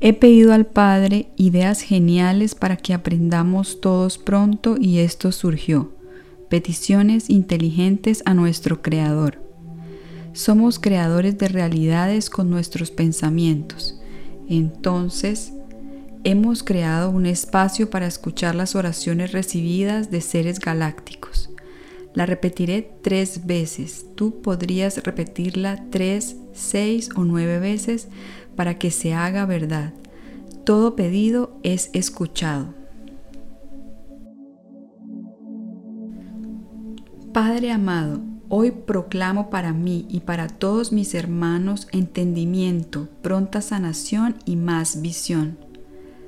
He pedido al Padre ideas geniales para que aprendamos todos pronto y esto surgió. Peticiones inteligentes a nuestro Creador. Somos creadores de realidades con nuestros pensamientos. Entonces, hemos creado un espacio para escuchar las oraciones recibidas de seres galácticos. La repetiré tres veces. Tú podrías repetirla tres, seis o nueve veces para que se haga verdad. Todo pedido es escuchado. Padre amado, hoy proclamo para mí y para todos mis hermanos entendimiento, pronta sanación y más visión.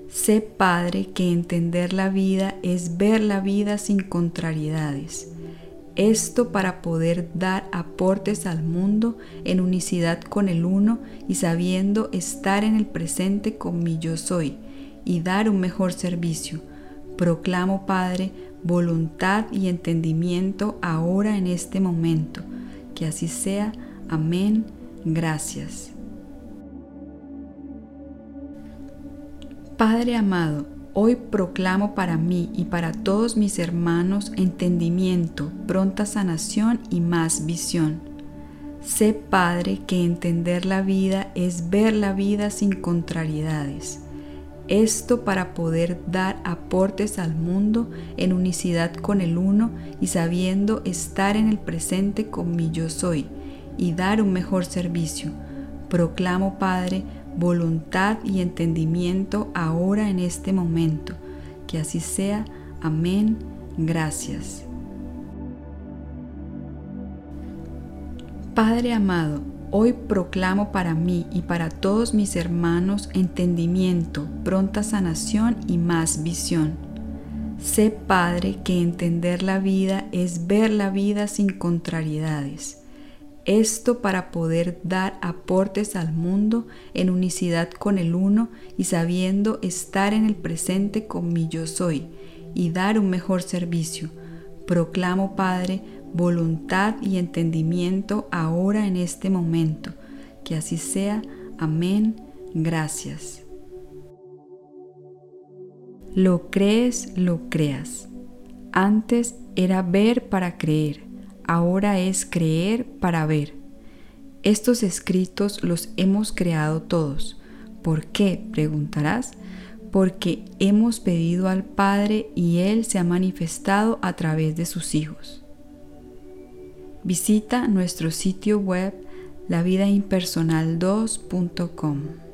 Sé, Padre, que entender la vida es ver la vida sin contrariedades esto para poder dar aportes al mundo en unicidad con el uno y sabiendo estar en el presente con mi yo soy y dar un mejor servicio. Proclamo, Padre, voluntad y entendimiento ahora en este momento. Que así sea. Amén. Gracias. Padre amado, Hoy proclamo para mí y para todos mis hermanos entendimiento, pronta sanación y más visión. Sé, Padre, que entender la vida es ver la vida sin contrariedades. Esto para poder dar aportes al mundo en unicidad con el uno y sabiendo estar en el presente con mi yo soy y dar un mejor servicio. Proclamo, Padre, voluntad y entendimiento ahora en este momento. Que así sea. Amén. Gracias. Padre amado, hoy proclamo para mí y para todos mis hermanos entendimiento, pronta sanación y más visión. Sé, Padre, que entender la vida es ver la vida sin contrariedades esto para poder dar aportes al mundo en unicidad con el uno y sabiendo estar en el presente con mi yo soy y dar un mejor servicio. Proclamo, Padre, voluntad y entendimiento ahora en este momento. Que así sea. Amén. Gracias. Lo crees, lo creas. Antes era ver para creer ahora es creer para ver. Estos escritos los hemos creado todos. ¿Por qué? preguntarás. Porque hemos pedido al Padre y Él se ha manifestado a través de sus hijos. Visita nuestro sitio web lavidaimpersonal2.com.